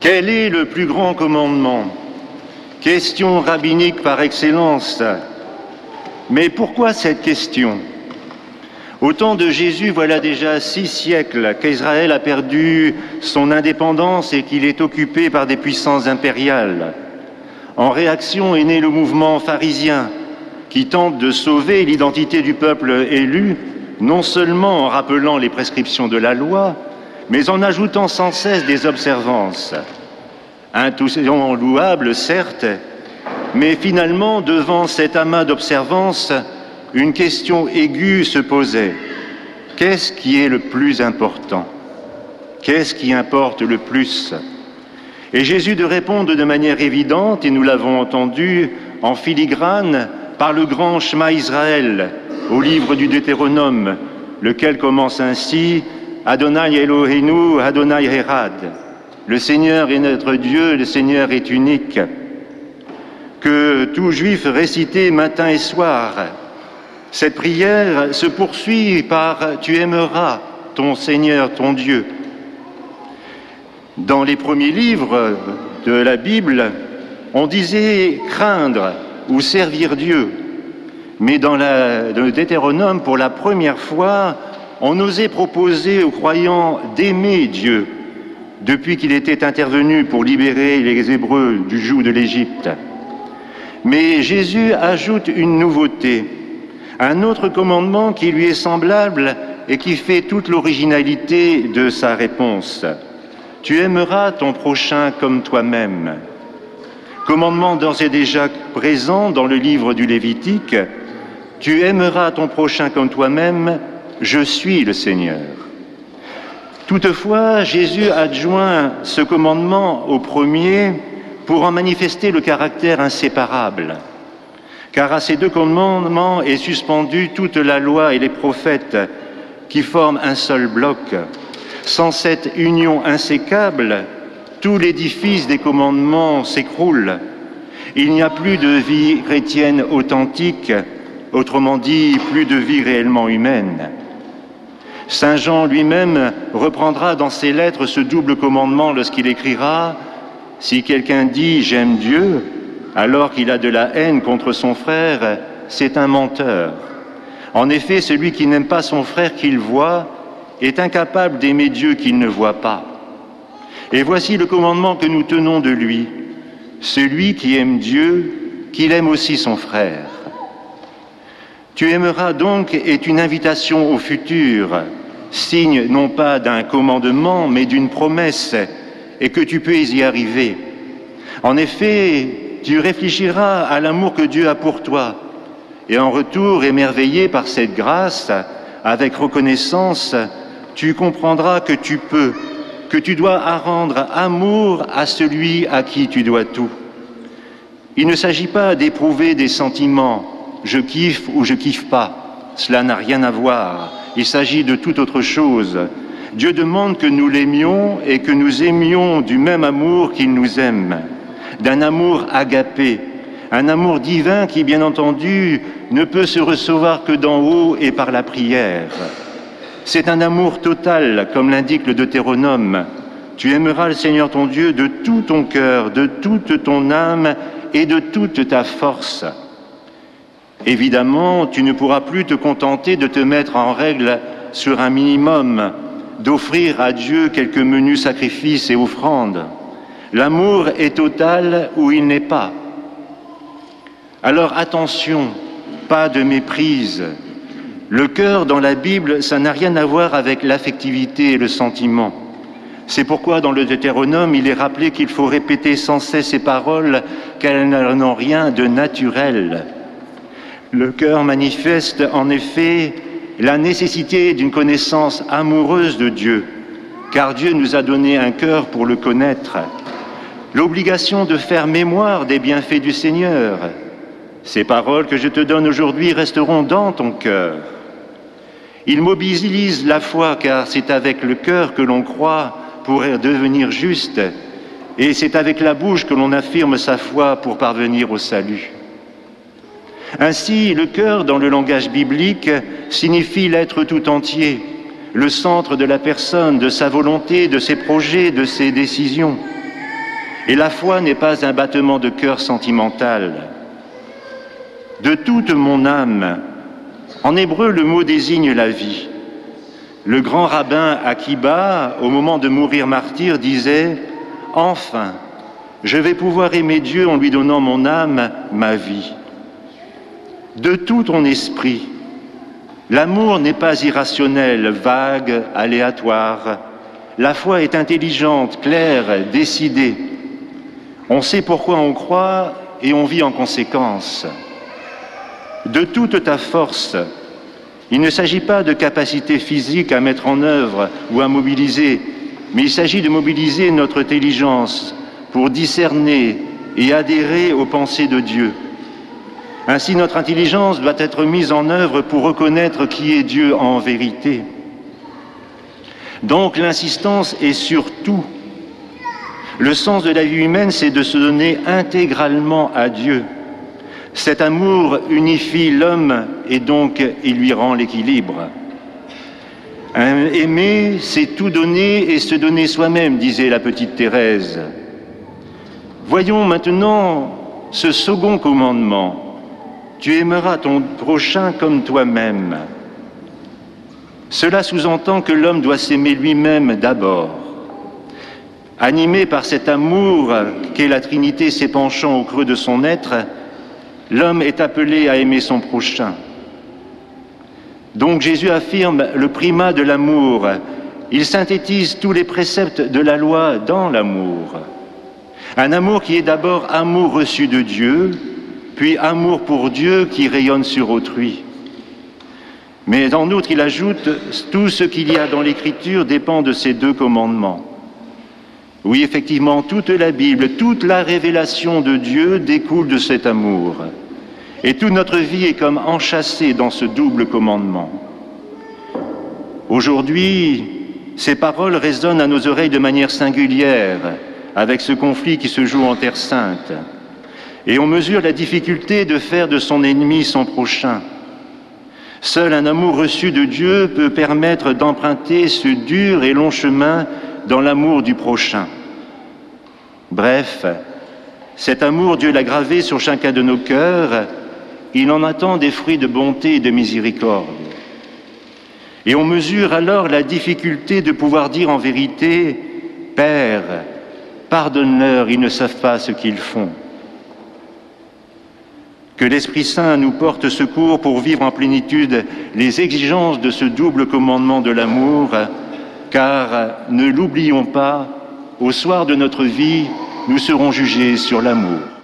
Quel est le plus grand commandement? Question rabbinique par excellence. Mais pourquoi cette question? Au temps de Jésus, voilà déjà six siècles qu'Israël a perdu son indépendance et qu'il est occupé par des puissances impériales. En réaction est né le mouvement pharisien qui tente de sauver l'identité du peuple élu, non seulement en rappelant les prescriptions de la loi, mais en ajoutant sans cesse des observances. Intuition louable, certes, mais finalement, devant cet amas d'observances, une question aiguë se posait. Qu'est-ce qui est le plus important? Qu'est-ce qui importe le plus? Et Jésus de répondre de manière évidente, et nous l'avons entendu en filigrane, par le grand Shema Israël, au livre du Deutéronome, lequel commence ainsi Adonai Elohenu, Adonai Herad. Le Seigneur est notre Dieu, le Seigneur est unique. Que tout juif récitait matin et soir. Cette prière se poursuit par Tu aimeras ton Seigneur, ton Dieu. Dans les premiers livres de la Bible, on disait craindre ou servir Dieu. Mais dans, le Deutéronome, pour la première fois, on osait proposer aux croyants d'aimer Dieu depuis qu'il était intervenu pour libérer les Hébreux du joug de l'Égypte. Mais Jésus ajoute une nouveauté, un autre commandement qui lui est semblable et qui fait toute l'originalité de sa réponse. Tu aimeras ton prochain comme toi-même. Commandement d'ores et déjà présent dans le livre du Lévitique, tu aimeras ton prochain comme toi-même, je suis le Seigneur. Toutefois, Jésus adjoint ce commandement au premier pour en manifester le caractère inséparable. Car à ces deux commandements est suspendue toute la loi et les prophètes qui forment un seul bloc. Sans cette union insécable, tout l'édifice des commandements s'écroule. Il n'y a plus de vie chrétienne authentique, autrement dit, plus de vie réellement humaine. Saint Jean lui-même reprendra dans ses lettres ce double commandement lorsqu'il écrira Si quelqu'un dit j'aime Dieu alors qu'il a de la haine contre son frère, c'est un menteur. En effet, celui qui n'aime pas son frère qu'il voit est incapable d'aimer Dieu qu'il ne voit pas. Et voici le commandement que nous tenons de lui. Celui qui aime Dieu, qu'il aime aussi son frère. Tu aimeras donc est une invitation au futur, signe non pas d'un commandement, mais d'une promesse, et que tu peux y arriver. En effet, tu réfléchiras à l'amour que Dieu a pour toi, et en retour, émerveillé par cette grâce, avec reconnaissance, tu comprendras que tu peux, que tu dois rendre amour à celui à qui tu dois tout. Il ne s'agit pas d'éprouver des sentiments, je kiffe ou je kiffe pas. Cela n'a rien à voir. Il s'agit de toute autre chose. Dieu demande que nous l'aimions et que nous aimions du même amour qu'il nous aime, d'un amour agapé, un amour divin qui, bien entendu, ne peut se recevoir que d'en haut et par la prière. C'est un amour total, comme l'indique le Deutéronome. Tu aimeras le Seigneur ton Dieu de tout ton cœur, de toute ton âme et de toute ta force. Évidemment, tu ne pourras plus te contenter de te mettre en règle sur un minimum, d'offrir à Dieu quelques menus sacrifices et offrandes. L'amour est total ou il n'est pas. Alors attention, pas de méprise. Le cœur dans la Bible, ça n'a rien à voir avec l'affectivité et le sentiment. C'est pourquoi dans le Deutéronome, il est rappelé qu'il faut répéter sans cesse ces paroles, qu'elles n'ont rien de naturel. Le cœur manifeste en effet la nécessité d'une connaissance amoureuse de Dieu, car Dieu nous a donné un cœur pour le connaître, l'obligation de faire mémoire des bienfaits du Seigneur. Ces paroles que je te donne aujourd'hui resteront dans ton cœur. Il mobilise la foi, car c'est avec le cœur que l'on croit pour devenir juste, et c'est avec la bouche que l'on affirme sa foi pour parvenir au salut. Ainsi, le cœur, dans le langage biblique, signifie l'être tout entier, le centre de la personne, de sa volonté, de ses projets, de ses décisions. Et la foi n'est pas un battement de cœur sentimental. De toute mon âme, en hébreu le mot désigne la vie. Le grand rabbin Akiba, au moment de mourir martyr, disait Enfin, je vais pouvoir aimer Dieu en lui donnant mon âme, ma vie. De tout ton esprit, l'amour n'est pas irrationnel, vague, aléatoire. La foi est intelligente, claire, décidée. On sait pourquoi on croit et on vit en conséquence. De toute ta force, il ne s'agit pas de capacité physique à mettre en œuvre ou à mobiliser, mais il s'agit de mobiliser notre intelligence pour discerner et adhérer aux pensées de Dieu. Ainsi, notre intelligence doit être mise en œuvre pour reconnaître qui est Dieu en vérité. Donc l'insistance est sur tout. Le sens de la vie humaine, c'est de se donner intégralement à Dieu. Cet amour unifie l'homme et donc il lui rend l'équilibre. Aimer, c'est tout donner et se donner soi-même, disait la petite Thérèse. Voyons maintenant ce second commandement. Tu aimeras ton prochain comme toi-même. Cela sous-entend que l'homme doit s'aimer lui-même d'abord. Animé par cet amour qu'est la Trinité s'épanchant au creux de son être, L'homme est appelé à aimer son prochain. Donc Jésus affirme le primat de l'amour. Il synthétise tous les préceptes de la loi dans l'amour. Un amour qui est d'abord amour reçu de Dieu, puis amour pour Dieu qui rayonne sur autrui. Mais en outre, il ajoute, tout ce qu'il y a dans l'Écriture dépend de ces deux commandements. Oui, effectivement, toute la Bible, toute la révélation de Dieu découle de cet amour. Et toute notre vie est comme enchâssée dans ce double commandement. Aujourd'hui, ces paroles résonnent à nos oreilles de manière singulière avec ce conflit qui se joue en Terre sainte. Et on mesure la difficulté de faire de son ennemi son prochain. Seul un amour reçu de Dieu peut permettre d'emprunter ce dur et long chemin dans l'amour du prochain. Bref, cet amour, Dieu l'a gravé sur chacun de nos cœurs, il en attend des fruits de bonté et de miséricorde. Et on mesure alors la difficulté de pouvoir dire en vérité, Père, pardonne-leur, ils ne savent pas ce qu'ils font. Que l'Esprit Saint nous porte secours pour vivre en plénitude les exigences de ce double commandement de l'amour, car ne l'oublions pas, au soir de notre vie, nous serons jugés sur l'amour.